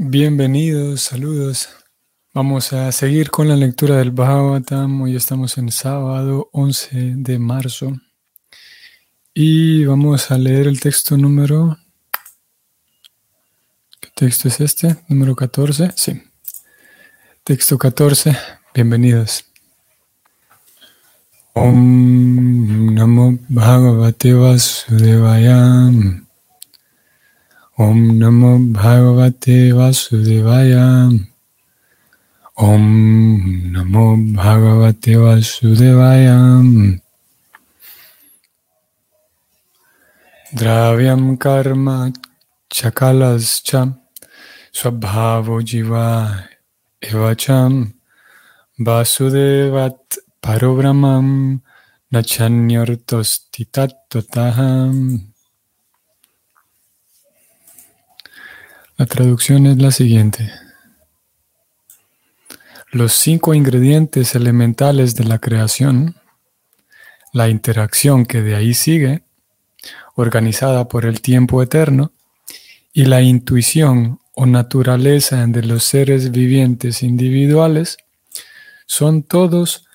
Bienvenidos, saludos. Vamos a seguir con la lectura del Bhagavatam. Hoy estamos en sábado 11 de marzo. Y vamos a leer el texto número... ¿Qué texto es este? Número 14. Sí. Texto 14. Bienvenidos. Om Namo. Om Namo Bhagavate Vasudevaya. Om Namo Bhagavate Vasudevaya. Dravyam Karma Chakalascha Swabhavo Jiva Evacham Vasudevat Parobramam Nachanyortostitatotaham La traducción es la siguiente. Los cinco ingredientes elementales de la creación, la interacción que de ahí sigue, organizada por el tiempo eterno, y la intuición o naturaleza de los seres vivientes individuales, son todos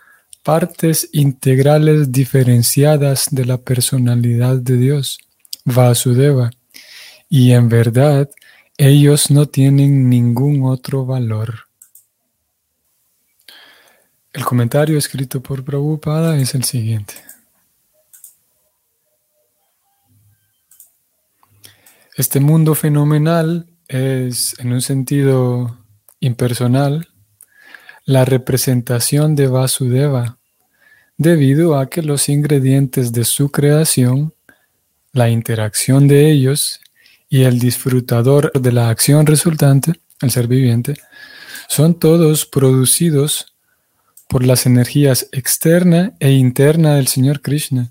partes integrales diferenciadas de la personalidad de Dios, Vasudeva, y en verdad ellos no tienen ningún otro valor. El comentario escrito por Prabhupada es el siguiente. Este mundo fenomenal es, en un sentido impersonal, la representación de Vasudeva, debido a que los ingredientes de su creación, la interacción de ellos y el disfrutador de la acción resultante, el ser viviente, son todos producidos por las energías externa e interna del Señor Krishna.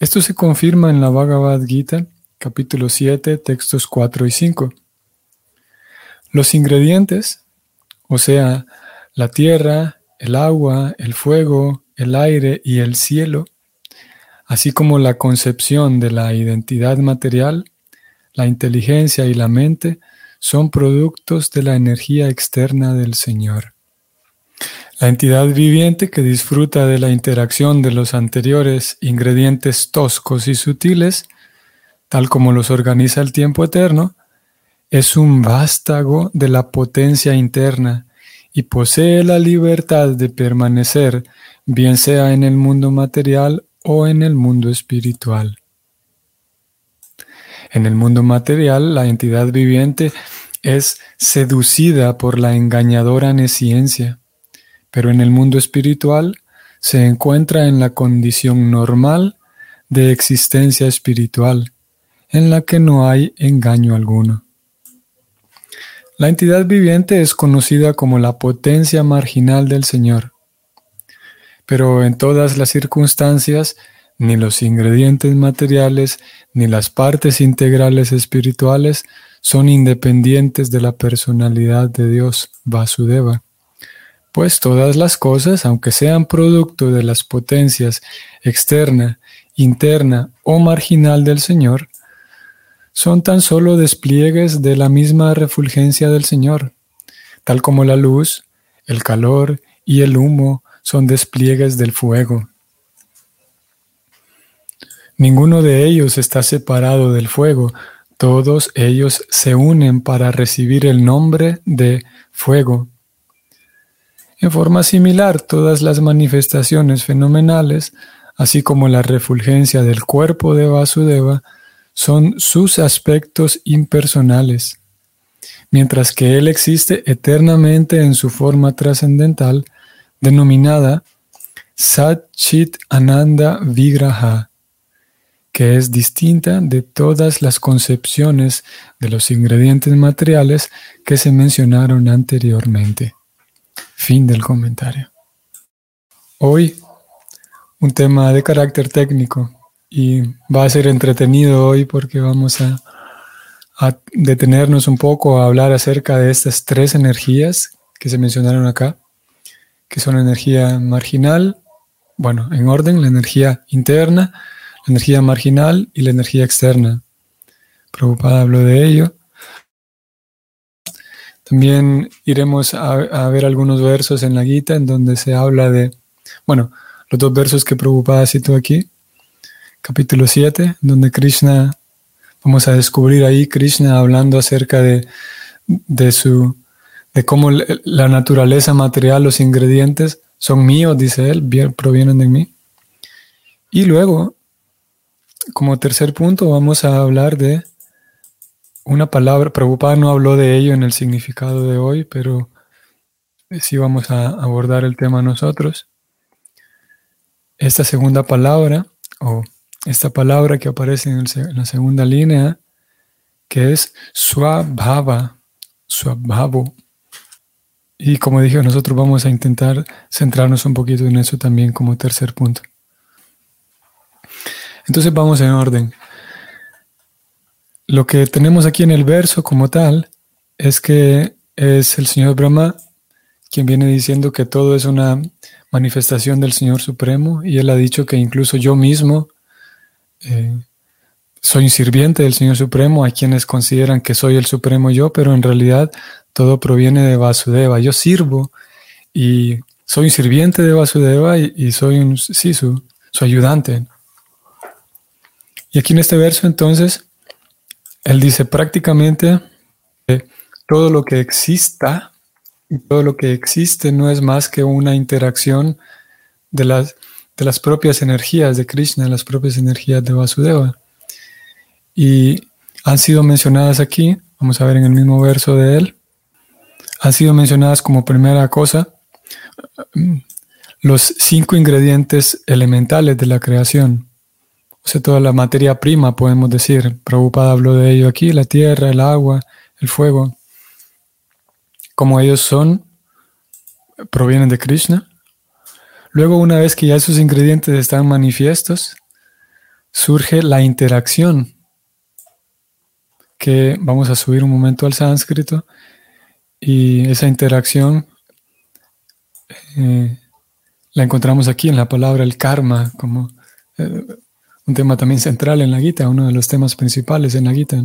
Esto se confirma en la Bhagavad Gita, capítulo 7, textos 4 y 5. Los ingredientes, o sea, la tierra, el agua, el fuego, el aire y el cielo, así como la concepción de la identidad material, la inteligencia y la mente son productos de la energía externa del Señor. La entidad viviente que disfruta de la interacción de los anteriores ingredientes toscos y sutiles, tal como los organiza el tiempo eterno, es un vástago de la potencia interna y posee la libertad de permanecer, bien sea en el mundo material o en el mundo espiritual. En el mundo material, la entidad viviente es seducida por la engañadora nesciencia, pero en el mundo espiritual se encuentra en la condición normal de existencia espiritual, en la que no hay engaño alguno. La entidad viviente es conocida como la potencia marginal del Señor pero en todas las circunstancias, ni los ingredientes materiales ni las partes integrales espirituales son independientes de la personalidad de Dios, Vasudeva. Pues todas las cosas, aunque sean producto de las potencias externa, interna o marginal del Señor, son tan solo despliegues de la misma refulgencia del Señor, tal como la luz, el calor y el humo son despliegues del fuego. Ninguno de ellos está separado del fuego, todos ellos se unen para recibir el nombre de fuego. En forma similar, todas las manifestaciones fenomenales, así como la refulgencia del cuerpo de Vasudeva, son sus aspectos impersonales. Mientras que Él existe eternamente en su forma trascendental, denominada Satchit Ananda Vigraha, que es distinta de todas las concepciones de los ingredientes materiales que se mencionaron anteriormente. Fin del comentario. Hoy un tema de carácter técnico y va a ser entretenido hoy porque vamos a, a detenernos un poco a hablar acerca de estas tres energías que se mencionaron acá que son energía marginal, bueno, en orden, la energía interna, la energía marginal y la energía externa. Preocupada habló de ello. También iremos a, ver algunos versos en la Gita en donde se habla de, bueno, los dos versos que Prabhupada citó aquí, capítulo 7, donde Krishna, vamos a descubrir ahí Krishna hablando acerca de, de su, de cómo la naturaleza material, los ingredientes son míos, dice él, provienen de mí. Y luego, como tercer punto, vamos a hablar de una palabra, Prabhupada no habló de ello en el significado de hoy, pero sí vamos a abordar el tema nosotros. Esta segunda palabra, o esta palabra que aparece en, la segunda línea, que es swabhava, swabhavo. Y como dije, nosotros vamos a intentar centrarnos un poquito en eso también como tercer punto. Entonces vamos en orden. Lo que tenemos aquí en el verso como tal es que es el Señor Brahma quien viene diciendo que todo es una manifestación del Señor Supremo y él ha dicho que incluso yo mismo eh, soy un sirviente del Señor Supremo, hay quienes consideran que soy el Supremo yo, pero en realidad todo proviene de Vasudeva. Yo sirvo y soy un sirviente de Vasudeva y, soy un, sí, su, ayudante. Y aquí en este verso entonces él dice prácticamente que todo lo que exista todo lo que existe no es más que una interacción de las, de las propias energías de Krishna, las propias energías de Vasudeva. Y han sido mencionadas aquí, vamos a ver en el mismo verso de él, han sido mencionadas como primera cosa los cinco ingredientes elementales de la creación. O sea, toda la materia prima, podemos decir. Prabhupada habló de ello aquí, la tierra, el agua, el fuego. Como ellos son, provienen de Krishna. Luego, una vez que ya esos ingredientes están manifiestos, surge la interacción, que vamos a subir un momento al sánscrito, y esa interacción eh, la encontramos aquí en la palabra el karma, como eh, un tema también central en la Gita, uno de los temas principales en la Gita.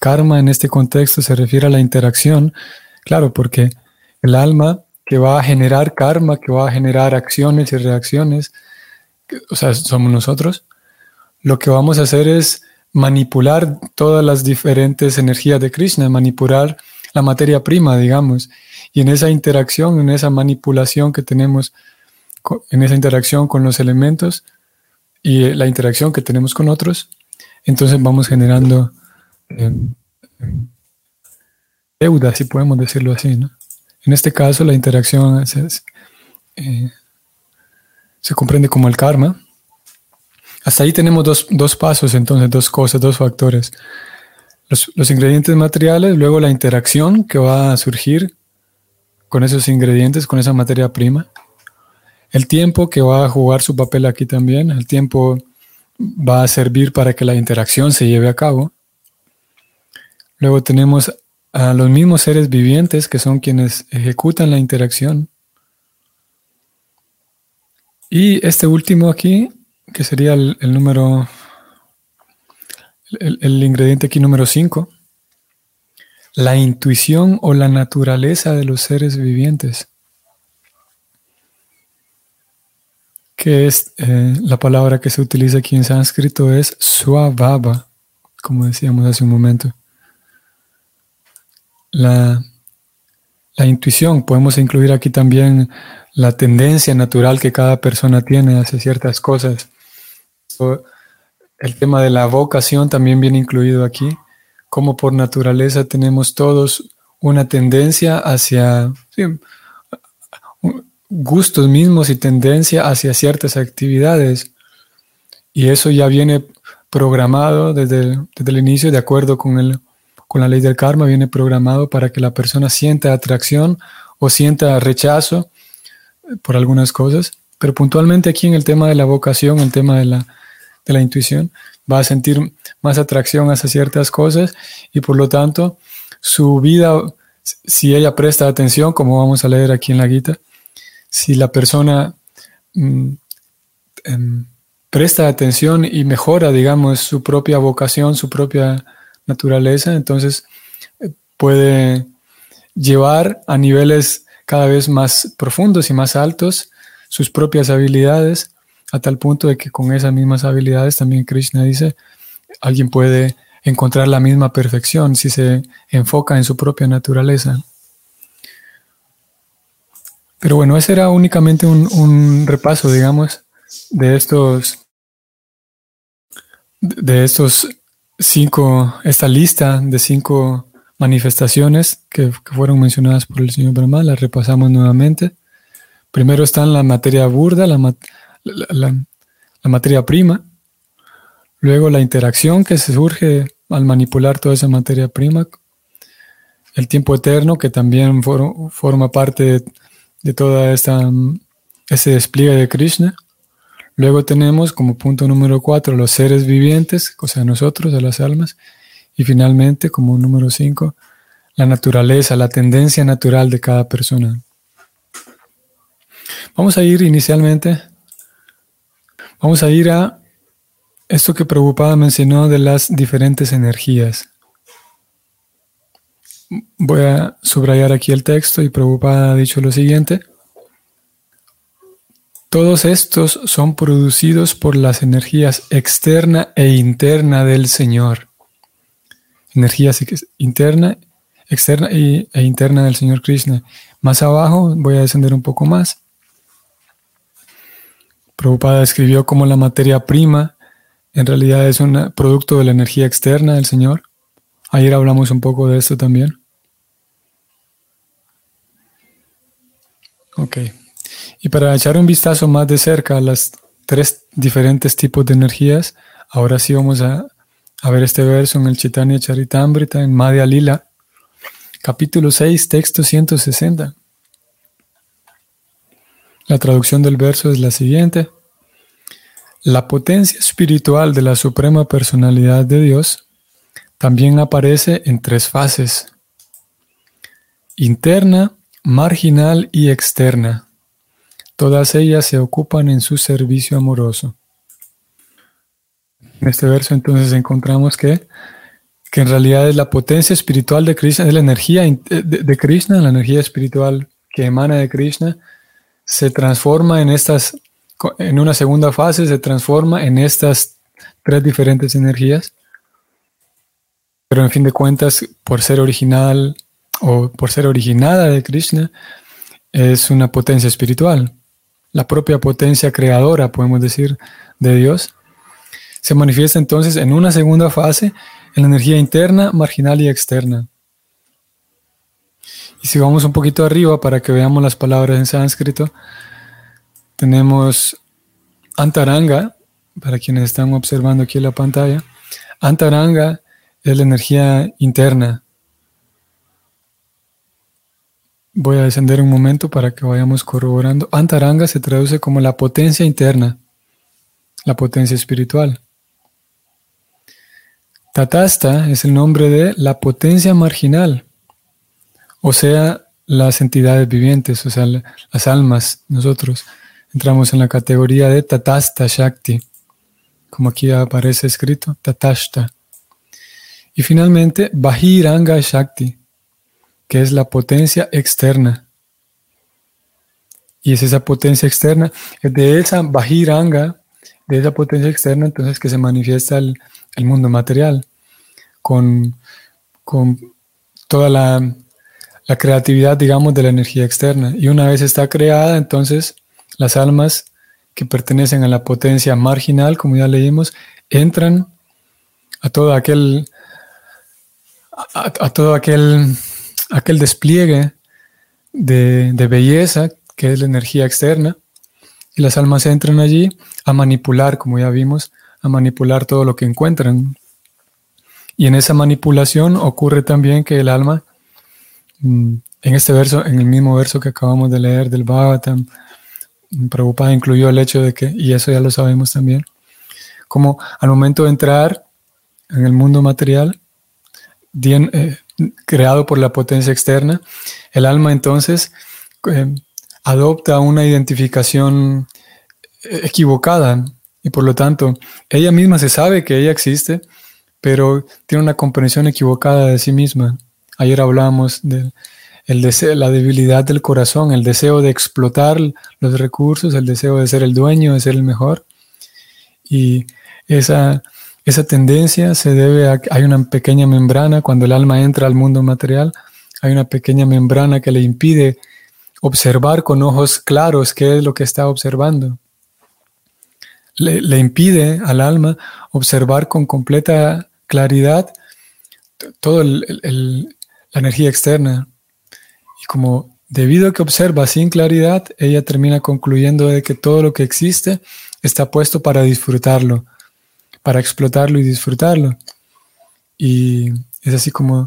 Karma en este contexto se refiere a la interacción, claro, porque el alma que va a generar karma, que va a generar acciones y reacciones, o sea, somos nosotros, lo que vamos a hacer es manipular todas las diferentes energías de Krishna, manipular la materia prima, digamos, y en esa interacción, en esa manipulación que tenemos, en esa interacción con los elementos, y eh, la interacción que tenemos con otros, entonces vamos generando eh, deuda, si podemos decirlo así. En este caso, la interacción eh, se, comprende como el karma. Hasta ahí tenemos dos, pasos, entonces, dos cosas, dos factores. Los, los, ingredientes materiales, luego la interacción que va a surgir con esos ingredientes, con esa materia prima. El tiempo que va a jugar su papel aquí también, el tiempo va a servir para que la interacción se lleve a cabo. Luego tenemos a los mismos seres vivientes que son quienes ejecutan la interacción. Y este último aquí, que sería el, número, el, ingrediente aquí número 5, la intuición o la naturaleza de los seres vivientes. que es eh, la palabra que se utiliza aquí en sánscrito es swabhava, como decíamos hace un momento. La, la intuición, podemos incluir aquí también la tendencia natural que cada persona tiene hacia ciertas cosas. El tema de la vocación también viene incluido aquí, como por naturaleza tenemos todos una tendencia hacia gustos mismos y tendencia hacia ciertas actividades. Y eso ya viene programado desde, el inicio, de acuerdo con, el, con la ley del karma, viene programado para que la persona sienta atracción o sienta rechazo por algunas cosas. Pero puntualmente aquí en el tema de la vocación, el tema de la, de la intuición, va a sentir más atracción hacia ciertas cosas y por lo tanto su vida, si ella presta atención, como vamos a leer aquí en la guita, si la persona mm, em, presta atención y mejora, digamos, su propia vocación, su propia naturaleza, entonces eh, puede llevar a niveles cada vez más profundos y más altos sus propias habilidades, a tal punto de que con esas mismas habilidades también Krishna dice, alguien puede encontrar la misma perfección si se enfoca en su propia naturaleza. Pero bueno, ese era únicamente un, repaso, digamos, de estos, de estos cinco, esta lista de cinco manifestaciones que, fueron mencionadas por el señor Brahma, las repasamos nuevamente. Primero está la materia burda, la, la, materia prima. Luego la interacción que se surge al manipular toda esa materia prima. El tiempo eterno que también forma parte de de toda esta ese despliegue de Krishna. Luego tenemos como punto número cuatro los seres vivientes, o sea, nosotros, a las almas. Y finalmente, como número cinco, la naturaleza, la tendencia natural de cada persona. Vamos a ir inicialmente, vamos a ir a esto que Prabhupada mencionó de las diferentes energías. Voy a subrayar aquí el texto y Prabhupada ha dicho lo siguiente. Todos estos son producidos por las energías externa e interna del Señor. Energías interna, externa e interna del Señor Krishna. Más abajo voy a descender un poco más. Prabhupada escribió como la materia prima en realidad es un producto de la energía externa del Señor. Ayer hablamos un poco de esto también. Ok. Y para echar un vistazo más de cerca a las tres diferentes tipos de energías, ahora sí vamos a, ver este verso en el Chaitanya Charitamrita, en Madhya Lila, capítulo 6, texto 160. La traducción del verso es la siguiente. La potencia espiritual de la Suprema Personalidad de Dios también aparece en tres fases, interna, marginal y externa. Todas ellas se ocupan en su servicio amoroso. En este verso entonces encontramos que, que en realidad es la potencia espiritual de Krishna, es la energía de, de Krishna, la energía espiritual que emana de Krishna, se transforma en estas, en una segunda fase, se transforma en estas tres diferentes energías pero en fin de cuentas, por ser original o por ser originada de Krishna, es una potencia espiritual. La propia potencia creadora, podemos decir, de Dios, se manifiesta entonces en una segunda fase en la energía interna, marginal y externa. Y si vamos un poquito arriba para que veamos las palabras en sánscrito, tenemos Antaranga, para quienes están observando aquí en la pantalla. Antaranga es la energía interna. Voy a descender un momento para que vayamos corroborando. Antaranga se traduce como la potencia interna, la potencia espiritual. Tatasta es el nombre de la potencia marginal, o sea, las entidades vivientes, o sea, las almas, nosotros. Entramos en la categoría de Tatasta Shakti, como aquí aparece escrito, Tatashta. Y finalmente, Bahiranga Shakti, que es la potencia externa. Y es esa potencia externa, de esa Bahiranga, de esa potencia externa, entonces que se manifiesta el, mundo material, con, con toda la, la creatividad, digamos, de la energía externa. Y una vez está creada, entonces las almas que pertenecen a la potencia marginal, como ya leímos, entran a todo aquel a, todo aquel, aquel despliegue de, belleza que es la energía externa y las almas entran allí a manipular, como ya vimos, a manipular todo lo que encuentran. Y en esa manipulación ocurre también que el alma, en este verso, en el mismo verso que acabamos de leer del Bhagavatam, Prabhupada incluyó el hecho de que, y eso ya lo sabemos también, como al momento de entrar en el mundo material, eh, creado por la potencia externa, el alma entonces eh, adopta una identificación eh, equivocada y por lo tanto ella misma se sabe que ella existe, pero tiene una comprensión equivocada de sí misma. Ayer hablamos el deseo, la debilidad del corazón, el deseo de explotar los recursos, el deseo de ser el dueño, de ser el mejor. Y esa, esa tendencia se debe a que hay una pequeña membrana cuando el alma entra al mundo material, hay una pequeña membrana que le impide observar con ojos claros qué es lo que está observando. Le, impide al alma observar con completa claridad toda la energía externa. Y como debido a que observa sin claridad, ella termina concluyendo de que todo lo que existe está puesto para disfrutarlo, para explotarlo y disfrutarlo. Y es así como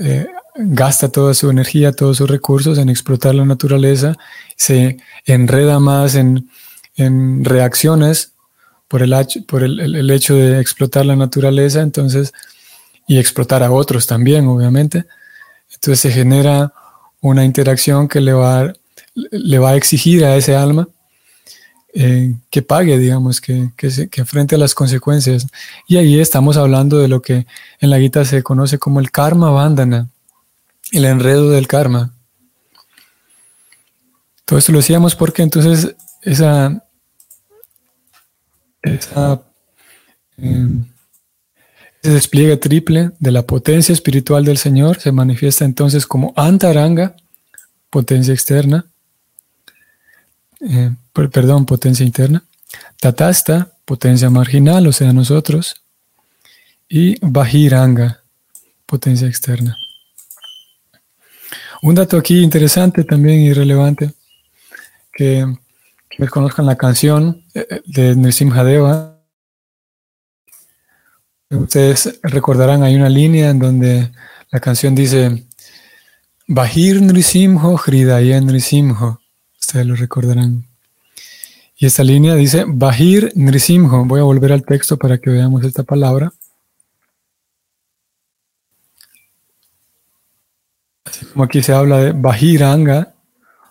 eh, gasta toda su energía, todos sus recursos en explotar la naturaleza, se enreda más en, reacciones por, el, por el, hecho de explotar la naturaleza, entonces, y explotar a otros también, obviamente. Entonces se genera una interacción que le va, le va a exigir a ese alma eh, que pague, digamos, que, que, enfrente a las consecuencias. Y ahí estamos hablando de lo que en la Gita se conoce como el karma bandana, el enredo del karma. Todo esto lo decíamos porque entonces esa, esa em, ese despliegue triple de la potencia espiritual del Señor se manifiesta entonces como antaranga, potencia externa, eh, perdón, potencia interna, tatasta, potencia marginal, o sea, nosotros, y bajiranga, potencia externa. Un dato aquí interesante también y relevante, que, que conozcan la canción eh, de Nrisimhadeva. Ustedes recordarán, hay una línea en donde la canción dice, Bajir Nrisimho, Hridayen Nrisimho. Ustedes lo recordarán. Y esta línea dice, Bajir Nrisimho. Voy a volver al texto para que veamos esta palabra. como aquí se habla de Bahiranga,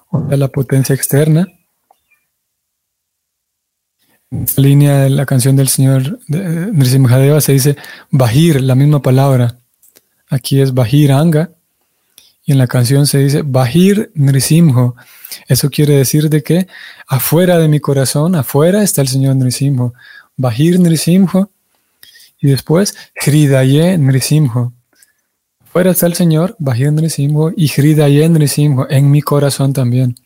o sea, la potencia externa. Esta línea de la canción del señor Nrisimhadeva se dice Bahir, la misma palabra. Aquí es Bahiranga. Y en la canción se dice Bahir Nrisimho. Eso quiere decir de que afuera de mi corazón, afuera está el Señor Nrisimho. Bahir Nrisimho. Y después Hridaye Nrisimho. Fuera está el Señor, Bajindrisimho y Hridayendrisimho, en mi corazón también.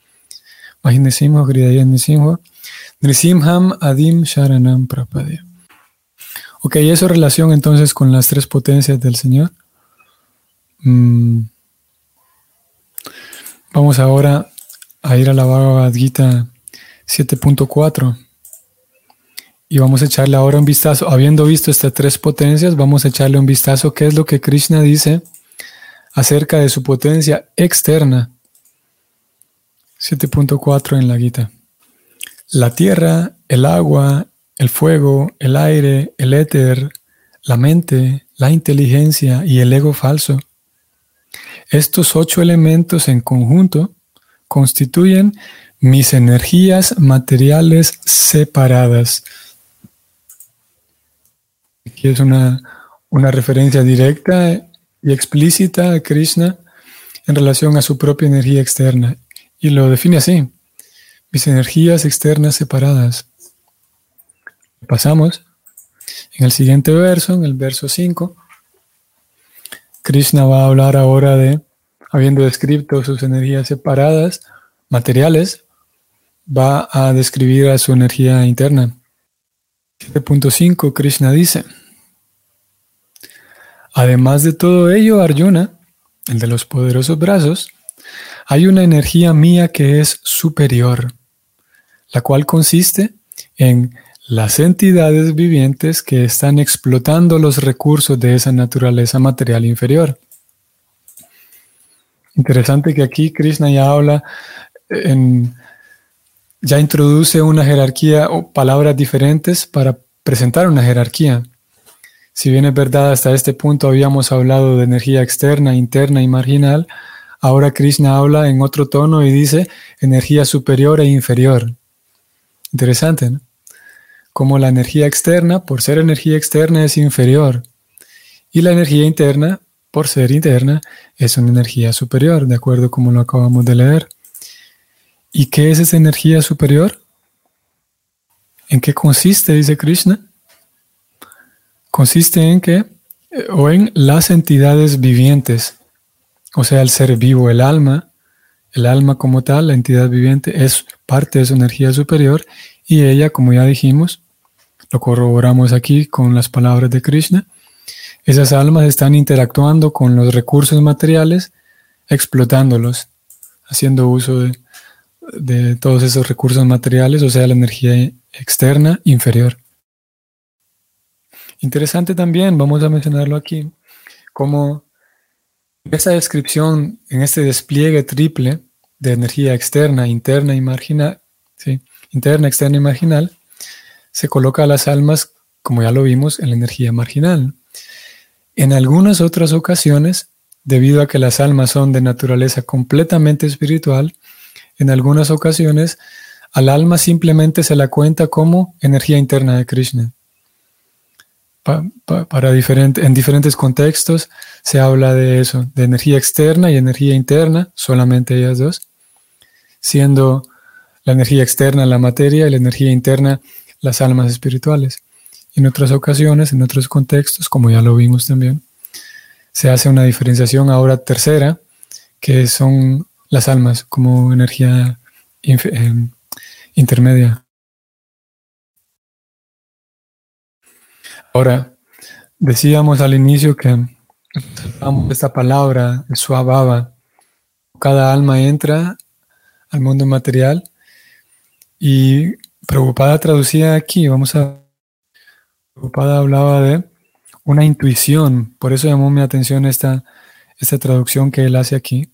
Bajindrisimho, Hridayendrisimho, Nrisimham Adim Sharanam Prapadya. Ok, eso relación entonces con las tres potencias del Señor. Mm. Vamos ahora a ir a la Bhagavad Gita 7.4 y vamos a echarle ahora un vistazo. Habiendo visto estas tres potencias, vamos a echarle un vistazo qué es lo que Krishna dice acerca de su potencia externa. 7.4 en la Gita. La tierra, el agua, el fuego, el aire, el éter, la mente, la inteligencia y el ego falso. Estos ocho elementos en conjunto constituyen mis energías materiales separadas. Aquí es una, una referencia directa y explícita a Krishna en relación a su propia energía externa. Y lo define así, mis energías externas separadas. Pasamos en el siguiente verso, en el verso 5. Krishna va a hablar ahora de, habiendo descrito sus energías separadas, materiales, va a describir a su energía interna. 7.5 Krishna dice, Además de todo ello, Arjuna, el de los poderosos brazos, hay una energía mía que es superior, la cual consiste en las entidades vivientes que están explotando los recursos de esa naturaleza material inferior. Interesante que aquí Krishna ya habla, en, ya introduce una jerarquía o palabras diferentes para presentar una jerarquía. Si bien es verdad, hasta este punto habíamos hablado de energía externa, interna y marginal, ahora Krishna habla en otro tono y dice energía superior e inferior. Interesante, ¿no? Como la energía externa, por ser energía externa, es inferior. Y la energía interna, por ser interna, es una energía superior, de acuerdo como lo acabamos de leer. ¿Y qué es esa energía superior? ¿En qué consiste, dice Krishna? Consiste en que, eh, o en las entidades vivientes, o sea, el ser vivo, el alma, el alma como tal, la entidad viviente, es parte de su energía superior y ella, como ya dijimos, lo corroboramos aquí con las palabras de Krishna, esas almas están interactuando con los recursos materiales, explotándolos, haciendo uso de, todos esos recursos materiales, o sea, la energía externa inferior. Interesante también, vamos a mencionarlo aquí, como esa descripción en este despliegue triple de energía externa, interna y marginal, ¿sí? interna, externa y marginal, se coloca a las almas, como ya lo vimos, en la energía marginal. En algunas otras ocasiones, debido a que las almas son de naturaleza completamente espiritual, en algunas ocasiones al alma simplemente se la cuenta como energía interna de Krishna. para en diferentes contextos se habla de eso, de energía externa y energía interna, solamente ellas dos, siendo la energía externa la materia y la energía interna las almas espirituales. En otras ocasiones, en otros contextos, como ya lo vimos también, se hace una diferenciación ahora tercera, que son las almas como energía eh, intermedia. Ahora, decíamos al inicio que esta palabra, el suababa, cada alma entra al mundo material y preocupada traducía aquí, vamos a Preocupada hablaba de una intuición, por eso llamó mi atención esta, esta traducción que él hace aquí.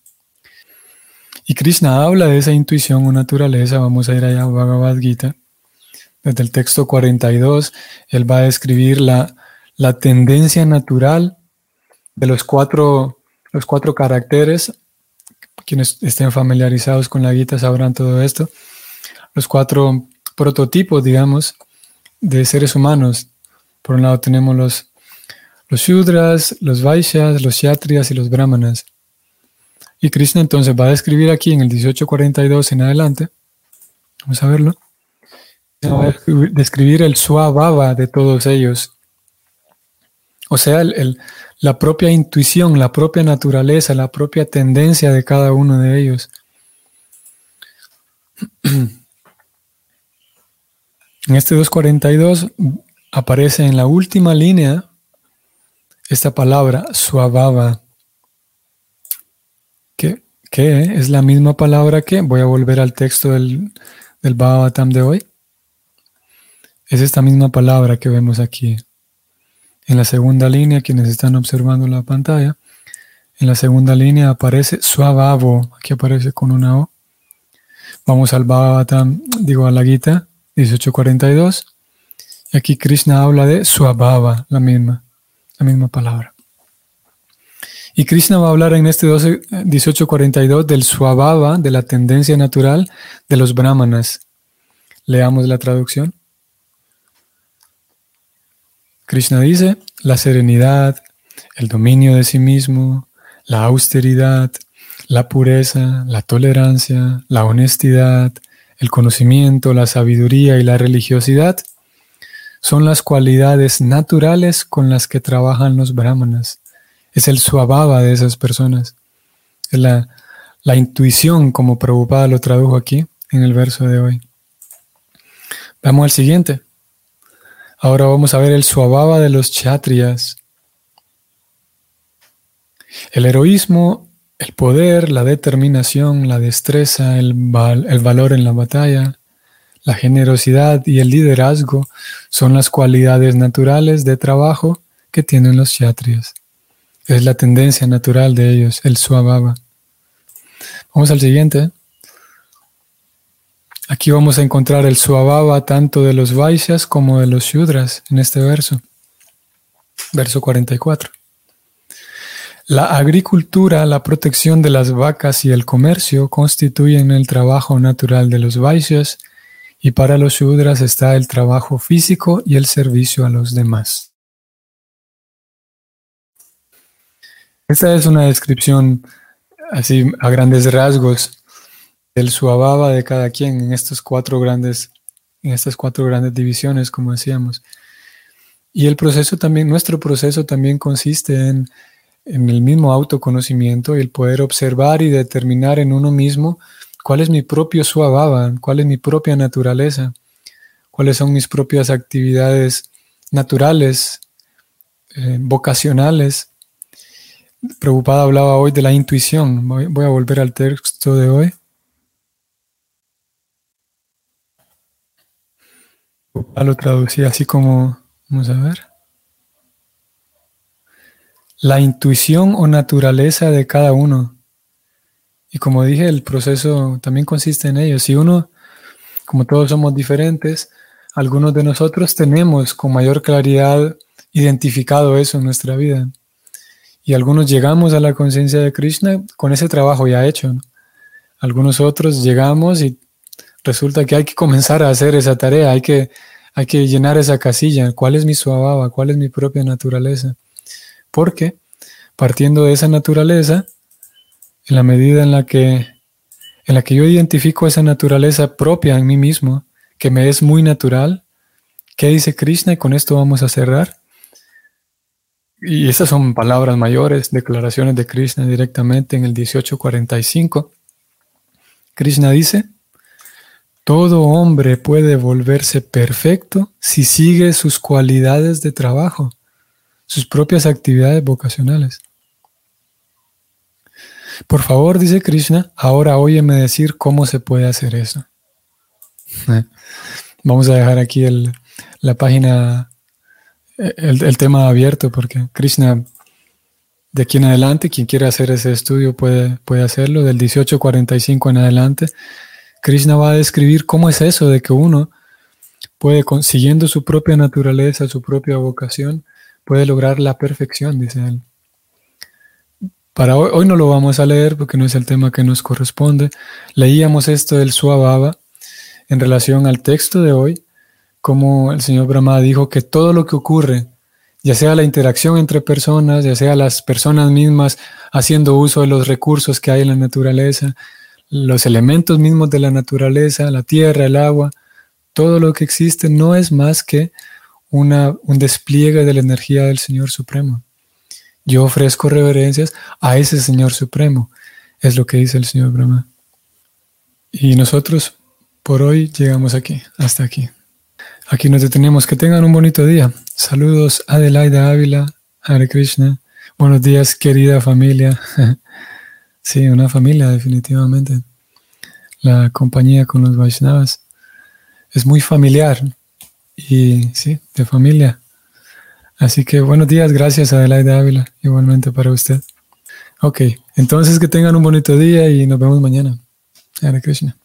Y Krishna habla de esa intuición o naturaleza, vamos a ir allá a Bhagavad Gita. Desde el texto 42, él va a describir la, la tendencia natural de los cuatro, los cuatro caracteres. Quienes estén familiarizados con la Gita sabrán todo esto. Los cuatro prototipos, digamos, de seres humanos por un lado tenemos los, los Shudras, los Vaishyas, los Kshatriyas y los Brahmanas. Y Krishna entonces va a describir aquí en el 1842 en adelante, vamos a verlo, va a describir el Swabhava de todos ellos. O sea, la propia intuición, la propia naturaleza, la propia tendencia de cada uno de ellos. En este 242 aparece en la última línea esta palabra, suavaba, que, es la misma palabra que, voy a volver al texto del, del Bhagavatam de hoy, es esta misma palabra que vemos aquí. En la segunda línea, quienes están observando la pantalla, en la segunda línea aparece suavavo, aquí aparece con una O. Vamos al Bhagavatam, digo a la Gita, 1842. Y aquí Krishna habla de Swabhava, la misma, la misma palabra. Y Krishna va a hablar en este 1842 del Swabhava, de la tendencia natural de los brahmanas. Leamos la traducción. Krishna dice, la serenidad, el dominio de sí mismo, la austeridad, la pureza, la tolerancia, la honestidad, el conocimiento, la sabiduría y la religiosidad son las cualidades naturales con las que trabajan los brahmanas. Es el suababa de esas personas. Es la, intuición, como Prabhupada lo tradujo aquí en el verso de hoy. Vamos al siguiente. Ahora vamos a ver el suababa de los chatrias. El heroísmo, el poder, la determinación, la destreza, el, el valor en la batalla, la generosidad y el liderazgo son las cualidades naturales de trabajo que tienen los kshatriyas. Es la tendencia natural de ellos, el swabhava. Vamos al siguiente. Aquí vamos a encontrar el swabhava tanto de los vaishyas como de los shudras en este verso. Verso 44. La agricultura, la protección de las vacas y el comercio constituyen el trabajo natural de los vaishyas y para los Shudras está el trabajo físico y el servicio a los demás. Esta es una descripción así a grandes rasgos del suababa de cada quien en estos cuatro grandes, en estas cuatro grandes divisiones, como decíamos. Y el proceso también, nuestro proceso también consiste en, el mismo autoconocimiento y el poder observar y determinar en uno mismo cuál es mi propio suababa, cuál es mi propia naturaleza, cuáles son mis propias actividades naturales, eh, vocacionales. Preocupada hablaba hoy de la intuición. Voy, a volver al texto de hoy. Lo traducía así como, vamos a ver. La intuición o naturaleza de cada uno. Y como dije, el proceso también consiste en ello. Si uno, como todos somos diferentes, algunos de nosotros tenemos con mayor claridad identificado eso en nuestra vida. Y algunos llegamos a la conciencia de Krishna con ese trabajo ya hecho. Algunos otros llegamos y resulta que hay que comenzar a hacer esa tarea, hay que, hay que llenar esa casilla. ¿Cuál es mi suavaba? ¿Cuál es mi propia naturaleza? Porque partiendo de esa naturaleza, en la medida en la que, en la que yo identifico esa naturaleza propia en mí mismo, que me es muy natural, ¿qué dice Krishna? Y con esto vamos a cerrar. Y esas son palabras mayores, declaraciones de Krishna directamente en el 1845. Krishna dice, todo hombre puede volverse perfecto si sigue sus cualidades de trabajo, sus propias actividades vocacionales. Por favor, dice Krishna, ahora óyeme decir cómo se puede hacer eso. Vamos a dejar aquí la página el, tema abierto porque Krishna, de aquí en adelante, quien quiera hacer ese estudio puede, puede hacerlo, del 1845 en adelante. Krishna va a describir cómo es eso de que uno puede, siguiendo su propia naturaleza, su propia vocación, puede lograr la perfección, dice él. Para hoy, hoy no lo vamos a leer porque no es el tema que nos corresponde. Leíamos esto del Suabhava en relación al texto de hoy como el señor Brahma dijo que todo lo que ocurre, ya sea la interacción entre personas, ya sea las personas mismas haciendo uso de los recursos que hay en la naturaleza, los elementos mismos de la naturaleza, la tierra, el agua, todo lo que existe no es más que una, un despliegue de la energía del Señor Supremo. Yo ofrezco reverencias a ese Señor Supremo, es lo que dice el Señor Brahma. Y nosotros por hoy llegamos aquí, hasta aquí. Aquí nos detenemos. Que tengan un bonito día. Saludos, Adelaida Ávila, Hare Krishna. Buenos días, querida familia. sí, una familia, definitivamente. La compañía con los Vaishnavas es muy familiar y sí, de familia. Así que buenos días, gracias Adelaida Ávila, igualmente para usted. Ok, entonces que tengan un bonito día y nos vemos mañana. Hare Krishna.